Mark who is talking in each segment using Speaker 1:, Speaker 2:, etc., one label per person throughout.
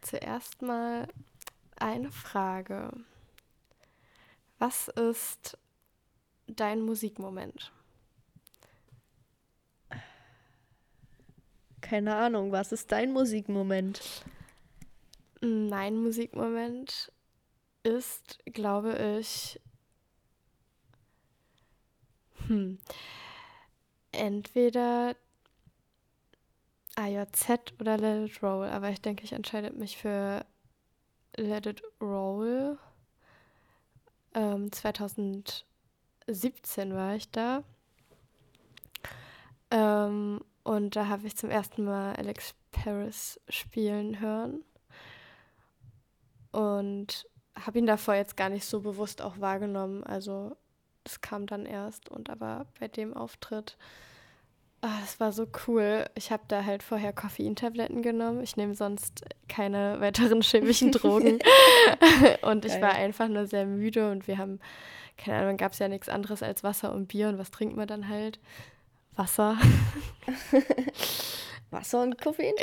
Speaker 1: zuerst mal eine Frage. Was ist dein Musikmoment?
Speaker 2: Keine Ahnung, was ist dein Musikmoment?
Speaker 1: Mein Musikmoment ist, glaube ich, hm, entweder AJZ oder Let It Roll, aber ich denke, ich entscheide mich für Let It Roll. Ähm, 2017 war ich da. Ähm, und da habe ich zum ersten Mal Alex Paris spielen hören. Und habe ihn davor jetzt gar nicht so bewusst auch wahrgenommen. Also das kam dann erst. Und aber bei dem Auftritt, ah, das war so cool. Ich habe da halt vorher Koffeintabletten genommen. Ich nehme sonst keine weiteren chemischen Drogen. und ich Geil. war einfach nur sehr müde und wir haben, keine Ahnung, gab es ja nichts anderes als Wasser und Bier. Und was trinkt man dann halt? Wasser.
Speaker 2: Wasser und Koffein.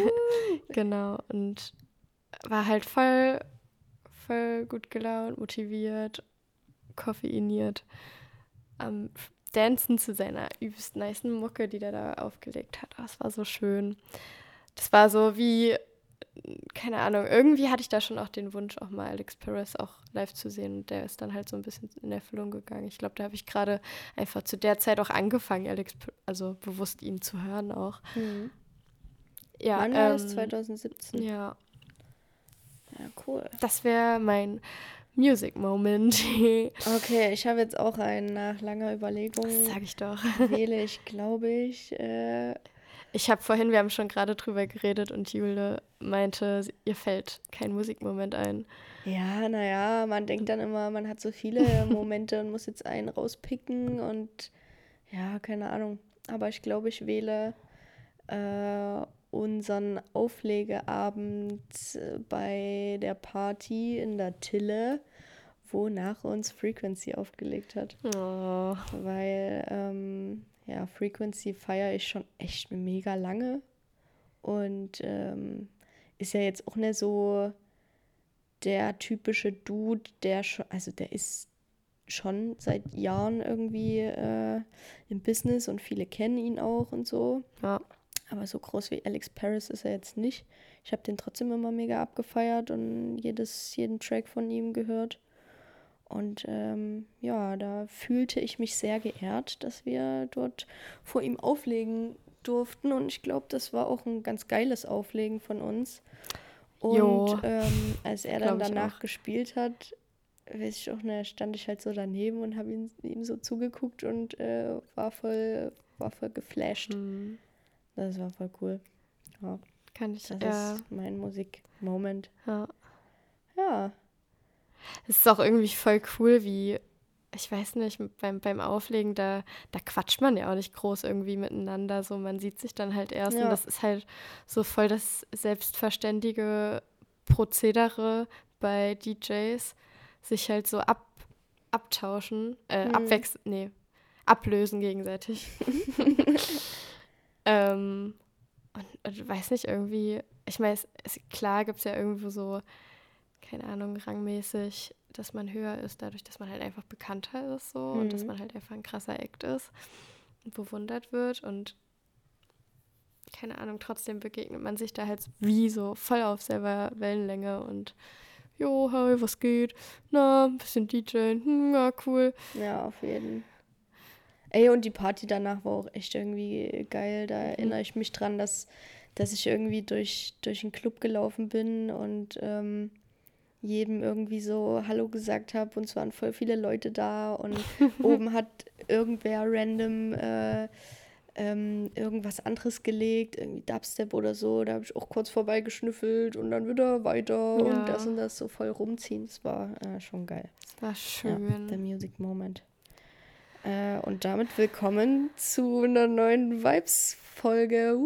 Speaker 1: genau. Und war halt voll, voll gut gelaunt, motiviert, koffeiniert am Dancen zu seiner übelst nice Mucke, die der da aufgelegt hat. Oh, das war so schön. Das war so wie, keine Ahnung, irgendwie hatte ich da schon auch den Wunsch, auch mal Alex Perez auch live zu sehen. Und der ist dann halt so ein bisschen in Erfüllung gegangen. Ich glaube, da habe ich gerade einfach zu der Zeit auch angefangen, Alex, also bewusst ihn zu hören auch. Mhm.
Speaker 2: Ja, Wann war ähm, das? 2017?
Speaker 1: Ja.
Speaker 2: Ja, cool.
Speaker 1: Das wäre mein Music Moment.
Speaker 2: okay, ich habe jetzt auch einen nach langer Überlegung. Das
Speaker 1: sag ich doch.
Speaker 2: Wähle ich, glaube ich. Äh,
Speaker 1: ich habe vorhin, wir haben schon gerade drüber geredet und Jule meinte, ihr fällt kein Musikmoment ein.
Speaker 2: Ja, naja, man denkt dann immer, man hat so viele Momente und muss jetzt einen rauspicken und ja, keine Ahnung. Aber ich glaube, ich wähle äh, unseren Auflegeabend äh, bei der Party in der Tille, wo nach uns Frequency aufgelegt hat.
Speaker 1: Oh.
Speaker 2: Weil, ähm, ja, Frequency feiere ich schon echt mega lange. Und ähm, ist ja jetzt auch nicht so der typische Dude, der schon, also der ist schon seit Jahren irgendwie äh, im Business und viele kennen ihn auch und so.
Speaker 1: Ja.
Speaker 2: Aber so groß wie Alex Paris ist er jetzt nicht. Ich habe den trotzdem immer mega abgefeiert und jedes, jeden Track von ihm gehört. Und ähm, ja, da fühlte ich mich sehr geehrt, dass wir dort vor ihm auflegen durften. Und ich glaube, das war auch ein ganz geiles Auflegen von uns. Und ähm, als er dann danach gespielt hat, weiß ich auch, ne, stand ich halt so daneben und habe ihm, ihm so zugeguckt und äh, war voll, war voll geflasht. Mhm. Das war voll cool. Ja.
Speaker 1: Kann ich.
Speaker 2: Das ja. ist mein Musikmoment.
Speaker 1: Ja.
Speaker 2: Ja.
Speaker 1: Es ist auch irgendwie voll cool, wie, ich weiß nicht, beim, beim Auflegen, da, da quatscht man ja auch nicht groß irgendwie miteinander. So, man sieht sich dann halt erst. Ja. Und das ist halt so voll das selbstverständige Prozedere bei DJs, sich halt so ab, abtauschen, äh, mhm. abwechseln, nee, ablösen gegenseitig. Ähm, und, und weiß nicht, irgendwie, ich meine, klar gibt es ja irgendwo so, keine Ahnung, rangmäßig, dass man höher ist, dadurch, dass man halt einfach bekannter ist so mhm. und dass mhm. man halt einfach ein krasser Act ist und bewundert wird und keine Ahnung, trotzdem begegnet man sich da halt wie so voll auf selber Wellenlänge und jo, hi, was geht? Na, ein bisschen DJ, hm, ja, cool.
Speaker 2: Ja, auf jeden Fall. Ey, und die Party danach war auch echt irgendwie geil. Da mhm. erinnere ich mich dran, dass, dass ich irgendwie durch, durch einen Club gelaufen bin und ähm, jedem irgendwie so Hallo gesagt habe. Und es waren voll viele Leute da und oben hat irgendwer random äh, ähm, irgendwas anderes gelegt, irgendwie Dubstep oder so. Da habe ich auch kurz vorbeigeschnüffelt und dann wieder weiter ja. und das und das so voll rumziehen. Das war äh, schon geil.
Speaker 1: Das war schön. Ja,
Speaker 2: der Music Moment. Äh, und damit willkommen zu einer neuen Vibes-Folge.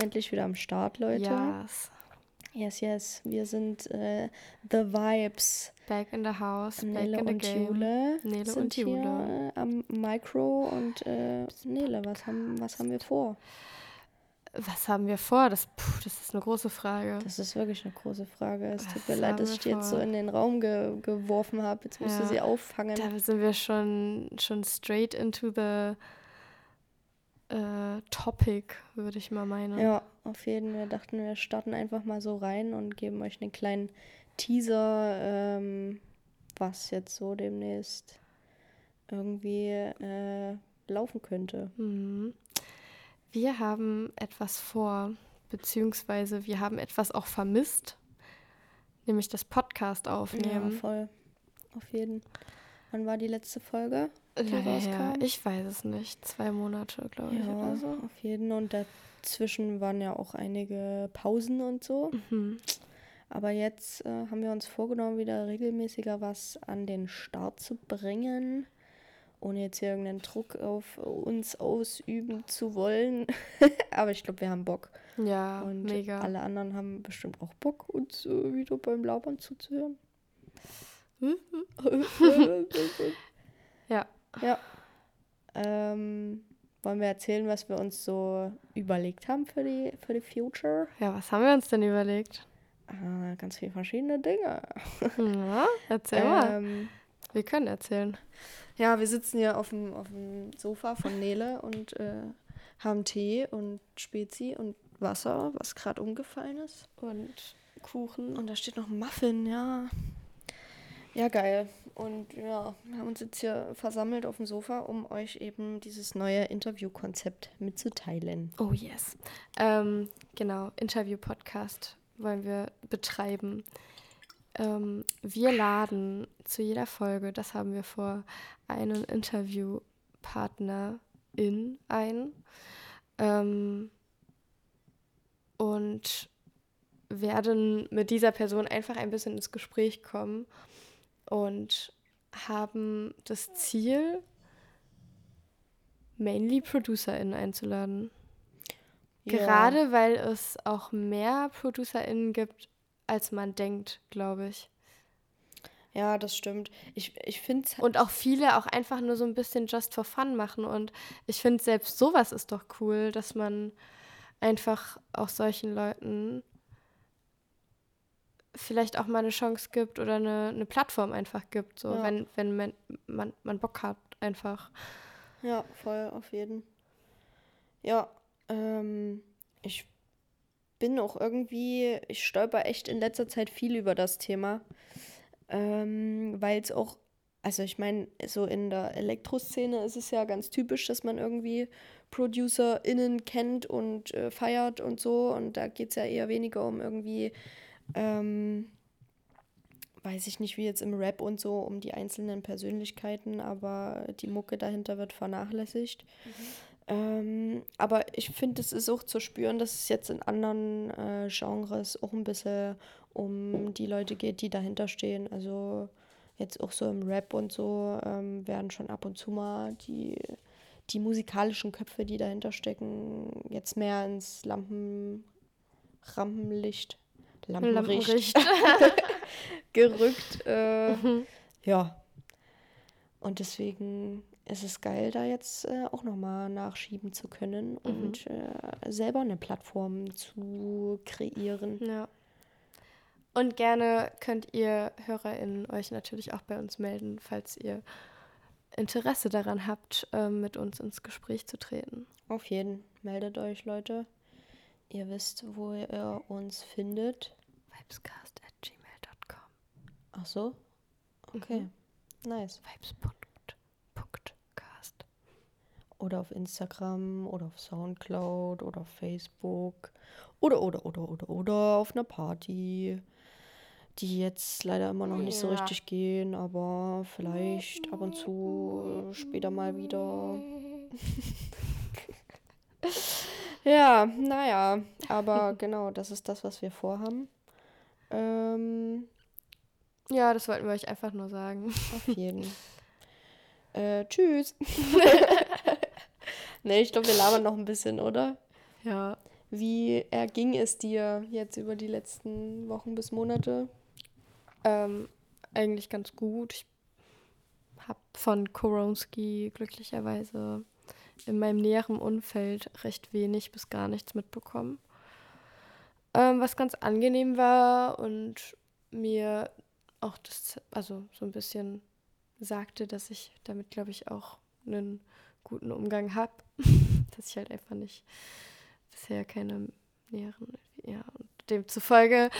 Speaker 2: Endlich wieder am Start, Leute.
Speaker 1: Yes.
Speaker 2: Yes, yes. Wir sind äh, The Vibes.
Speaker 1: Back in the house.
Speaker 2: Nele
Speaker 1: back
Speaker 2: in the
Speaker 1: game.
Speaker 2: Jule
Speaker 1: Nele
Speaker 2: sind
Speaker 1: und Jule.
Speaker 2: Hier, äh, am Micro und äh, Nele, was haben, was haben wir vor?
Speaker 1: Was haben wir vor? Das, puh, das ist eine große Frage.
Speaker 2: Das ist wirklich eine große Frage. Es tut mir leid, dass ich die jetzt so in den Raum ge geworfen habe. Jetzt musst du
Speaker 1: Ja.
Speaker 2: sie auffangen.
Speaker 1: Da sind wir schon, schon straight into the äh, topic, würde ich mal meinen.
Speaker 2: Ja, auf jeden Fall. Wir dachten, wir starten einfach mal so rein und geben euch einen kleinen Teaser, ähm, was jetzt so demnächst irgendwie äh, laufen könnte.
Speaker 1: Mhm. Wir haben etwas vor, beziehungsweise wir haben etwas auch vermisst, nämlich das Podcast
Speaker 2: Ja,
Speaker 1: aufnehmen.
Speaker 2: voll. Auf jeden. Wann war die letzte Folge? die
Speaker 1: her.
Speaker 2: rauskam?
Speaker 1: Ich weiß es nicht. Zwei Monate, glaube ich,
Speaker 2: Ja,
Speaker 1: oder so.
Speaker 2: auf jeden. Und dazwischen waren ja auch einige Pausen und so.
Speaker 1: Mhm.
Speaker 2: Aber jetzt äh, haben wir uns vorgenommen, wieder regelmäßiger was an den Start zu bringen, ohne jetzt hier irgendeinen Druck auf uns ausüben zu wollen. Aber ich glaube, wir haben Bock.
Speaker 1: Ja,
Speaker 2: Und
Speaker 1: mega.
Speaker 2: alle anderen haben bestimmt auch Bock, uns äh, wieder beim Labern zuzuhören.
Speaker 1: Ja.
Speaker 2: ja. Ähm, wollen wir erzählen, was wir uns so überlegt haben für die, für die Future?
Speaker 1: Ja, was haben wir uns denn überlegt?
Speaker 2: Ah, ganz viele verschiedene Dinge.
Speaker 1: Ja, erzähl mal.
Speaker 2: Ähm,
Speaker 1: Wir können erzählen.
Speaker 2: Ja, wir sitzen hier auf dem, auf dem Sofa von Nele und äh, haben Tee und Spezi und Wasser, was gerade umgefallen ist.
Speaker 1: Und Kuchen.
Speaker 2: Und da steht noch Muffin, ja. Ja, geil. Und ja, wir haben uns jetzt hier versammelt auf dem Sofa, um euch eben dieses neue Interviewkonzept mitzuteilen.
Speaker 1: Oh yes. Ähm, genau, Interview-Podcast wollen wir betreiben. Ähm, wir laden zu jeder Folge, das haben wir vor, einen Interviewpartner in ein. Ähm, und werden mit dieser Person einfach ein bisschen ins Gespräch kommen und haben das Ziel, mainly ProducerInnen einzuladen. Gerade weil es auch mehr ProducerInnen gibt, als man denkt, glaube ich.
Speaker 2: Ja, das stimmt. Ich, ich finde
Speaker 1: Und auch viele auch einfach nur so ein bisschen just for fun machen. Und ich finde, selbst sowas ist doch cool, dass man einfach auch solchen Leuten vielleicht auch mal eine Chance gibt oder eine, eine Plattform einfach gibt. So,
Speaker 2: Ja.
Speaker 1: wenn, wenn man, man, man Bock hat, einfach.
Speaker 2: Ja, voll, auf jeden. Ja, ähm, ich bin auch irgendwie, ich stolper echt in letzter Zeit viel über das Thema, ähm, weil es auch, also ich meine, so in der Elektroszene ist es ja ganz typisch, dass man irgendwie ProducerInnen kennt und äh, feiert und so und da geht es ja eher weniger um irgendwie, ähm, weiß ich nicht, wie jetzt im Rap und so, um die einzelnen Persönlichkeiten, aber die Mucke dahinter wird vernachlässigt. Ähm, aber ich finde, es ist auch zu spüren, dass es jetzt in anderen äh, Genres auch ein bisschen um die Leute geht, die dahinter stehen. Also jetzt auch so im Rap und so ähm, werden schon ab und zu mal die, die musikalischen Köpfe, die dahinter stecken, jetzt mehr ins Lampen, Rampenlicht, Lampenlicht, gerückt. Äh, ja. Und deswegen ist es geil, da jetzt äh, auch nochmal nachschieben zu können und äh, selber eine Plattform zu kreieren.
Speaker 1: Ja. Und gerne könnt ihr HörerInnen euch natürlich auch bei uns melden, falls ihr Interesse daran habt, ähm, mit uns ins Gespräch zu treten.
Speaker 2: Auf jeden. Meldet euch, Leute. Ihr wisst, wo ihr uns findet.
Speaker 1: Vibescast at gmail.com.
Speaker 2: Ach so? Okay. Nice.
Speaker 1: Vibes.cast.
Speaker 2: Oder auf Instagram oder auf Soundcloud oder auf Facebook. Oder, oder, oder, oder, oder auf einer Party. Die jetzt leider immer noch nicht so
Speaker 1: Ja.
Speaker 2: richtig gehen, aber vielleicht ab und zu äh, später mal wieder. ja, naja, aber genau, das ist das, was wir vorhaben. Ähm,
Speaker 1: Ja, das wollten wir euch einfach nur sagen.
Speaker 2: auf jeden. äh, tschüss. nee, ich glaube, wir labern noch ein bisschen, oder?
Speaker 1: Ja.
Speaker 2: Wie erging es dir jetzt über die letzten Wochen bis Monate?
Speaker 1: Ähm, eigentlich ganz gut. Ich habe von Koronski glücklicherweise in meinem näheren Umfeld recht wenig bis gar nichts mitbekommen. Ähm, was ganz angenehm war und mir auch das, also so ein bisschen sagte, dass ich damit, glaube ich, auch einen guten Umgang habe. dass ich halt einfach nicht bisher keine näheren, ja, und demzufolge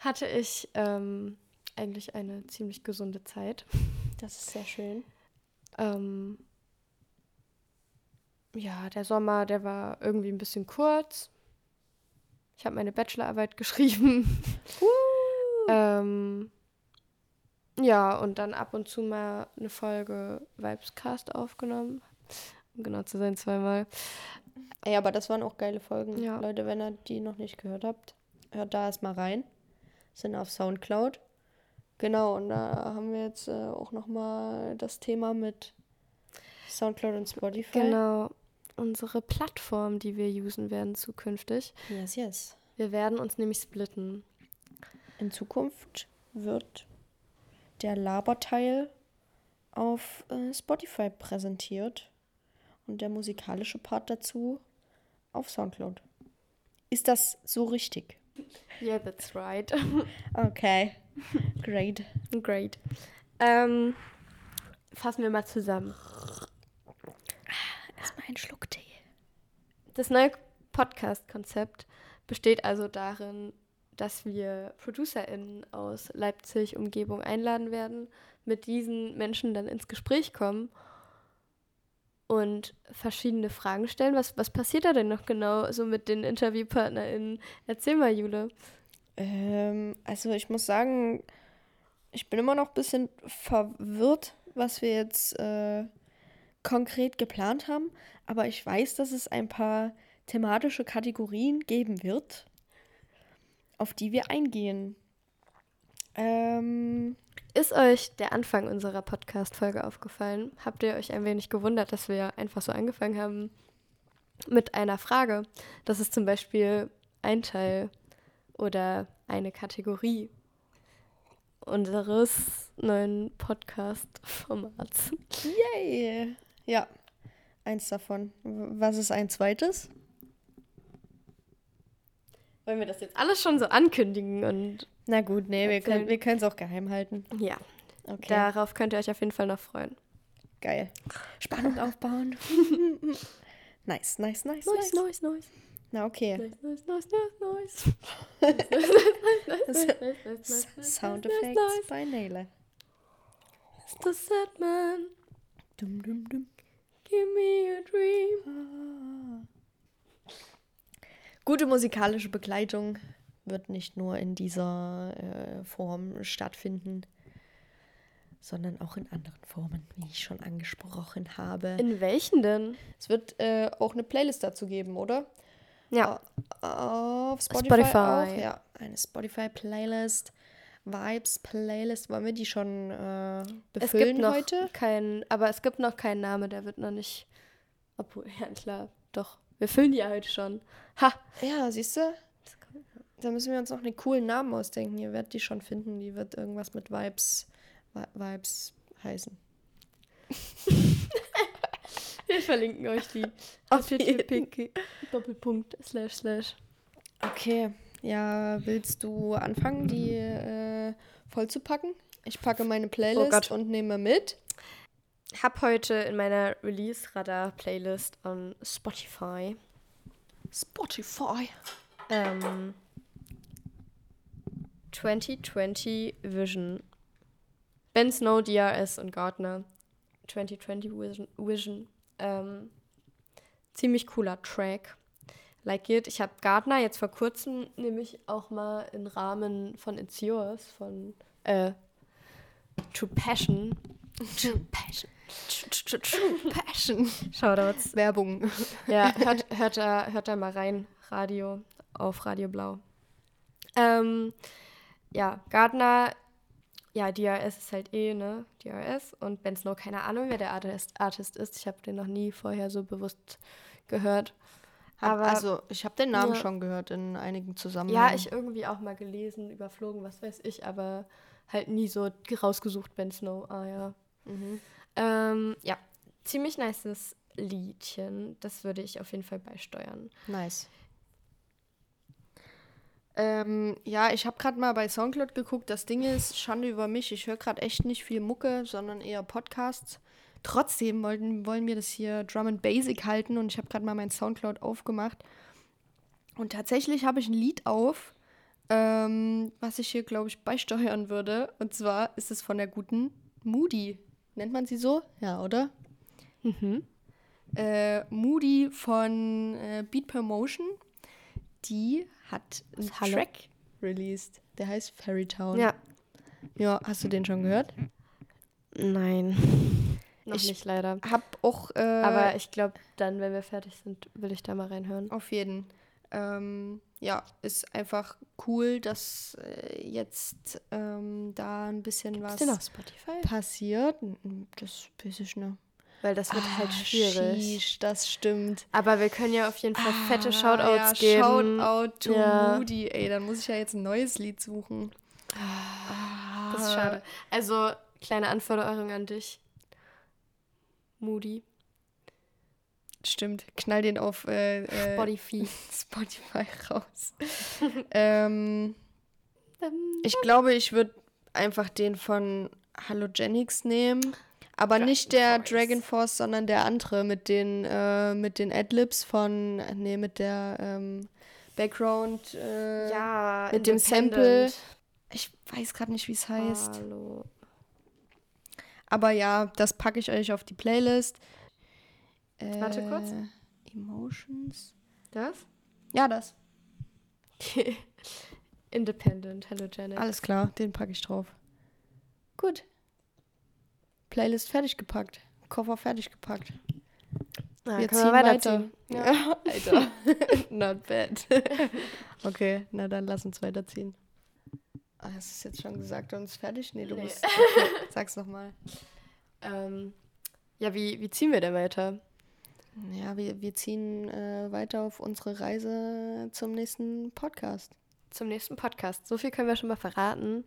Speaker 1: hatte ich ähm, eigentlich eine ziemlich gesunde Zeit.
Speaker 2: Das ist sehr schön.
Speaker 1: Ähm, ja, der Sommer, der war irgendwie ein bisschen kurz. Ich habe meine Bachelorarbeit geschrieben. ähm, ja, und dann ab und zu mal eine Folge Vibescast aufgenommen. Um genau zu sein, zweimal.
Speaker 2: Ey, aber das waren auch geile Folgen.
Speaker 1: Ja.
Speaker 2: Leute, wenn ihr die noch nicht gehört habt, hört da erstmal rein. Sind auf Soundcloud. Genau, und da haben wir jetzt äh, auch nochmal das Thema mit Soundcloud und Spotify.
Speaker 1: Genau. Unsere Plattform, die wir usen werden zukünftig.
Speaker 2: Yes, yes.
Speaker 1: Wir werden uns nämlich splitten.
Speaker 2: In Zukunft wird der Laberteil auf äh, Spotify präsentiert und der musikalische Part dazu auf Soundcloud. Ist das so richtig?
Speaker 1: Yeah, that's right.
Speaker 2: Okay, great.
Speaker 1: Great. Ähm, fassen wir mal zusammen.
Speaker 2: Erstmal einen Schluck Tee.
Speaker 1: Das neue Podcast-Konzept besteht also darin, dass wir ProducerInnen aus Leipzig Umgebung einladen werden, mit diesen Menschen dann ins Gespräch kommen und verschiedene Fragen stellen. Was, was passiert da denn noch genau so mit den InterviewpartnerInnen? Erzähl mal, Jule.
Speaker 2: Ähm, also ich muss sagen, ich bin immer noch ein bisschen verwirrt, was wir jetzt äh, konkret geplant haben. Aber ich weiß, dass es ein paar thematische Kategorien geben wird, auf die wir eingehen. Ähm,
Speaker 1: Ist euch der Anfang unserer Podcast-Folge aufgefallen? Habt ihr euch ein wenig gewundert, dass wir einfach so angefangen haben mit einer Frage? Das ist zum Beispiel ein Teil oder eine Kategorie unseres neuen Podcast-Formats.
Speaker 2: yay! Ja, eins davon. Was ist ein zweites?
Speaker 1: Wollen wir das jetzt alles schon so ankündigen und
Speaker 2: Na gut, nee, wir
Speaker 1: Erzählen.
Speaker 2: können wir können es auch geheim halten.
Speaker 1: ja,
Speaker 2: Okay,
Speaker 1: darauf könnt ihr euch auf jeden Fall noch freuen.
Speaker 2: geil. Spannung aufbauen. nice, nice, nice, nice.
Speaker 1: nice, nice.
Speaker 2: Na okay.
Speaker 1: Nice, nice, nice, nice, nice.
Speaker 2: Sound Effects bei Nele.
Speaker 1: The sad man,
Speaker 2: Dum, dum, dum. Gute musikalische Begleitung wird nicht nur in dieser äh, Form stattfinden, sondern auch in anderen Formen, wie ich schon angesprochen habe.
Speaker 1: In welchen denn?
Speaker 2: Es wird äh, auch eine Playlist dazu geben, oder?
Speaker 1: Ja,
Speaker 2: Auf Spotify,
Speaker 1: Spotify.
Speaker 2: auch. Ja, eine Spotify-Playlist. Vibes-Playlist. Wollen wir die schon äh,
Speaker 1: es
Speaker 2: befüllen
Speaker 1: gibt noch
Speaker 2: heute?
Speaker 1: keinen, aber es gibt noch keinen Namen, der wird noch nicht. Obwohl, ja klar, doch. Wir füllen die ja heute schon. Ha!
Speaker 2: Ja, siehst du? Da müssen wir uns noch einen coolen Namen ausdenken. Ihr werdet die schon finden. Die wird irgendwas mit Vibes, Vi- Vibes heißen.
Speaker 1: Wir verlinken euch die.
Speaker 2: Auf
Speaker 1: Doppelpunkt slash slash.
Speaker 2: Okay, ja, willst du anfangen, die äh, vollzupacken? Ich packe meine Playlist
Speaker 1: Gott.
Speaker 2: und nehme mit.
Speaker 1: Hab heute in meiner Release-Radar-Playlist on Spotify
Speaker 2: Spotify.
Speaker 1: ähm, 2020 Vision. Ben Snow, DRS und Gardner. 2020 Vision. Vision. Ähm, ziemlich cooler Track. Like it. Ich habe Gardner jetzt vor kurzem nämlich auch mal im Rahmen von It's Yours von äh, True Passion. True Passion. True Passion. Shoutouts.
Speaker 2: Werbung.
Speaker 1: Ja, hört, hört, da, hört da mal rein. Radio auf Radio Blau. Ähm, ja, Gardner, ja, DRS ist halt eh, ne? DRS. Und Ben Snow, keine Ahnung, wer der Artist, Artist ist. Ich habe den noch nie vorher so bewusst gehört. Aber
Speaker 2: also, ich habe den Namen
Speaker 1: Ja.
Speaker 2: schon gehört in einigen
Speaker 1: ja,
Speaker 2: Zusammenhängen.
Speaker 1: ich irgendwie auch mal gelesen, überflogen, was weiß ich, aber halt nie so rausgesucht, Ben Snow. Ah ja.
Speaker 2: Mhm.
Speaker 1: Ähm, ja, ziemlich nices Liedchen. Das würde ich auf jeden Fall beisteuern.
Speaker 2: Nice. Ähm, ja, ich habe gerade mal bei Soundcloud geguckt. Das Ding ist, Schande über mich, ich höre gerade echt nicht viel Mucke, sondern eher Podcasts. Trotzdem wollten, wollen wir das hier Drum and Basic halten und ich habe gerade mal mein Soundcloud aufgemacht. Und tatsächlich habe ich ein Lied auf, ähm, was ich hier, glaube ich, beisteuern würde. Und zwar ist es von der guten Moody. Nennt man sie so? Ja, oder?
Speaker 1: Mhm.
Speaker 2: Äh, Moody von äh, Beat Per Motion. Die hat einen
Speaker 1: Hallo?
Speaker 2: Track released. Der heißt Fairytown.
Speaker 1: Ja.
Speaker 2: Ja, hast du den schon gehört?
Speaker 1: Nein. Noch
Speaker 2: Ich-
Speaker 1: nicht leider.
Speaker 2: Hab auch. Äh,
Speaker 1: Aber ich glaube, dann, wenn wir fertig sind, will ich da mal reinhören.
Speaker 2: Auf jeden. Ähm, ja, ist einfach cool, dass äh, jetzt ähm, da ein bisschen was
Speaker 1: Ist der auf Spotify?
Speaker 2: passiert. Das weiß ich nicht.
Speaker 1: Weil das wird halt
Speaker 2: Ah,
Speaker 1: schwierig.
Speaker 2: sheesh, das stimmt.
Speaker 1: Aber wir können ja auf jeden Fall fette
Speaker 2: Ah,
Speaker 1: Shoutouts
Speaker 2: ja,
Speaker 1: geben.
Speaker 2: Shoutout to
Speaker 1: Ja.
Speaker 2: Moody. Ey, dann muss ich ja jetzt ein neues Lied suchen.
Speaker 1: Das ist schade. Also, kleine Anforderung an dich. Moody.
Speaker 2: Stimmt, knall den auf äh, äh,
Speaker 1: Spotify.
Speaker 2: Spotify raus. ähm, ich glaube, ich würde einfach den von Halogenics nehmen. Aber
Speaker 1: Dragon
Speaker 2: nicht der
Speaker 1: Force.
Speaker 2: Dragon Force, sondern der andere mit den, äh, mit den Adlibs von, nee, mit der ähm, Background. Äh,
Speaker 1: ja,
Speaker 2: mit dem Sample. Ich weiß gerade nicht, wie es heißt.
Speaker 1: Hallo.
Speaker 2: Aber ja, das packe ich euch auf die Playlist. Äh,
Speaker 1: Warte kurz.
Speaker 2: Emotions.
Speaker 1: Das?
Speaker 2: Ja, das.
Speaker 1: Independent, Halogenic.
Speaker 2: Alles klar, den packe ich drauf. Gut. Playlist fertig gepackt. Koffer fertig gepackt.
Speaker 1: Ah,
Speaker 2: wir ziehen
Speaker 1: weiterziehen.
Speaker 2: weiter. Ja, Alter. Not bad. okay, na dann lass uns weiterziehen. Ah, hast du es jetzt schon gesagt und ist fertig? Nee, du
Speaker 1: Nee.
Speaker 2: musst. Okay, sag's nochmal.
Speaker 1: Ähm, ja, wie, wie ziehen wir denn weiter?
Speaker 2: Ja, wir, wir ziehen äh, weiter auf unsere Reise zum nächsten Podcast.
Speaker 1: Zum nächsten Podcast. So viel können wir schon mal verraten.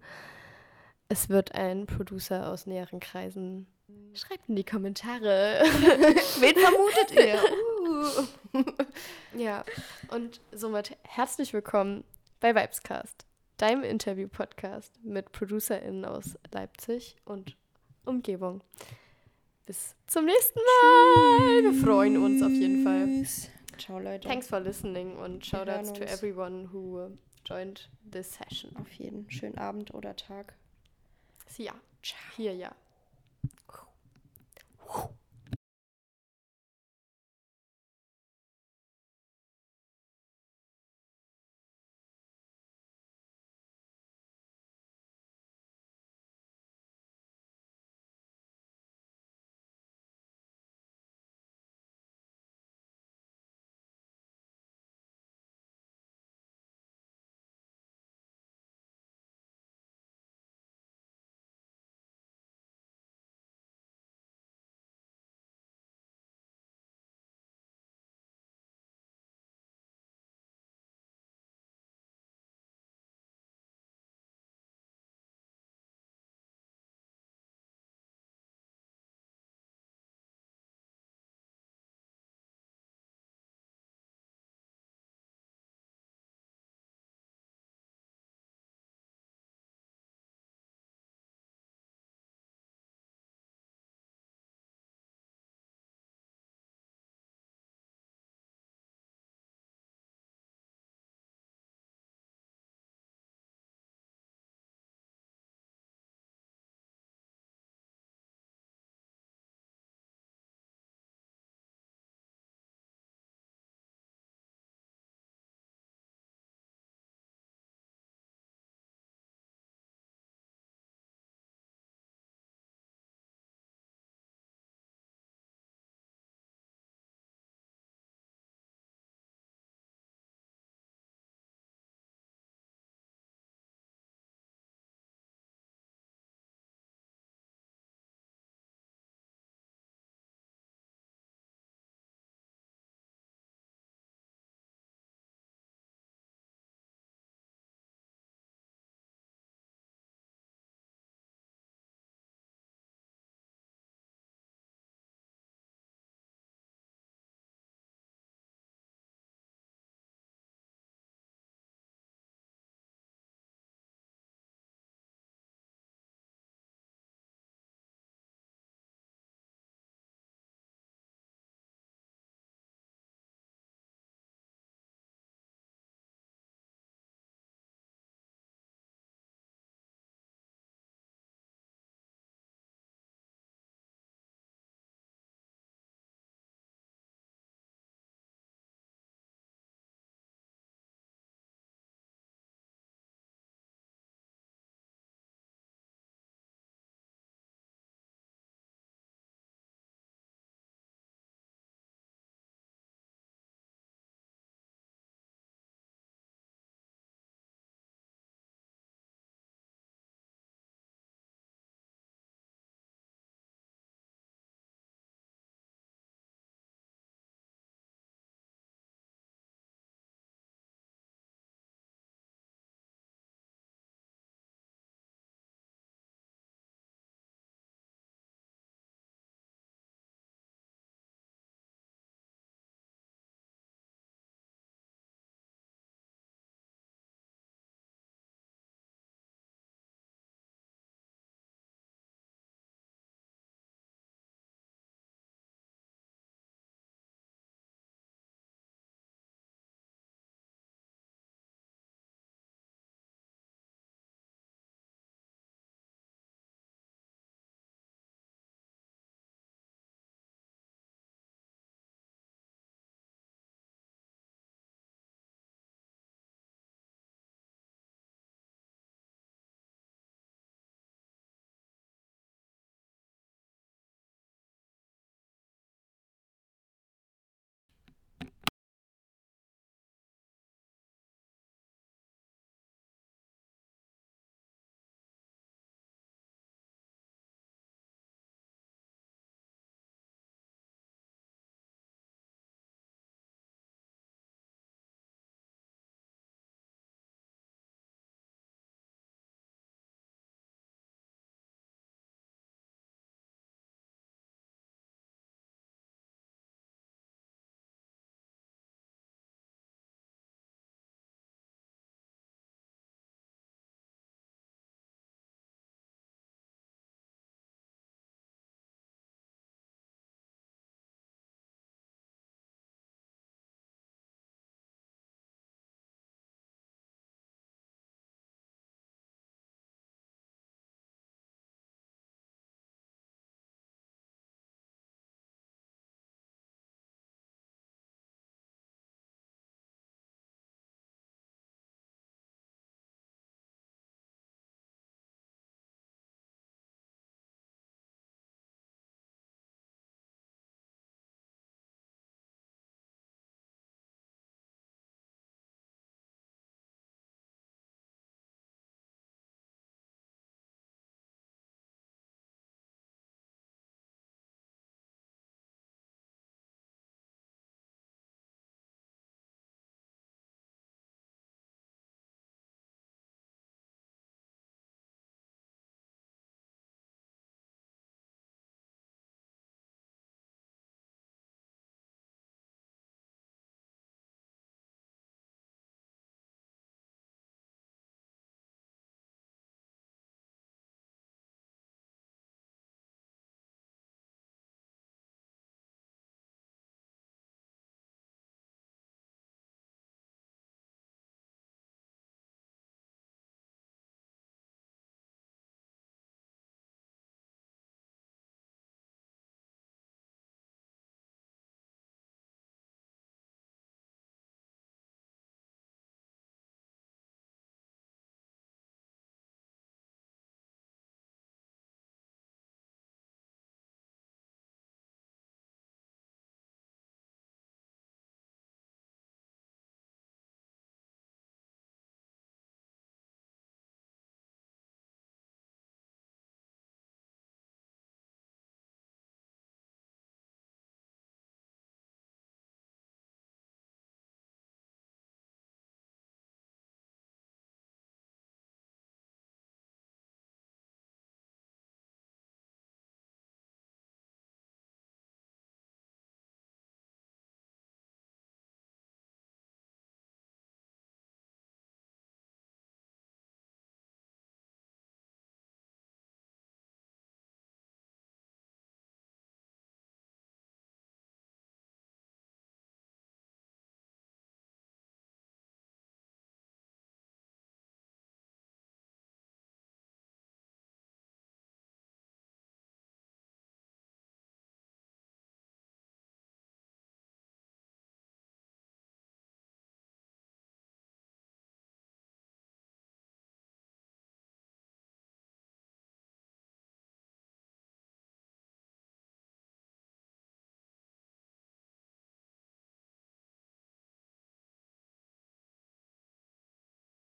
Speaker 1: Es wird ein Producer aus näheren Kreisen. Schreibt in die Kommentare.
Speaker 2: Wen vermutet ihr? Uh.
Speaker 1: ja, und somit herzlich willkommen bei Vibescast, deinem Interview-Podcast mit ProducerInnen aus Leipzig und Umgebung. Bis zum nächsten Mal. Wir freuen uns auf jeden Fall.
Speaker 2: Tschüss. Ciao, Leute.
Speaker 1: Thanks for listening und shoutouts to everyone who joined this session.
Speaker 2: Auf jeden. Schönen Abend oder Tag.
Speaker 1: Ja, hier ja.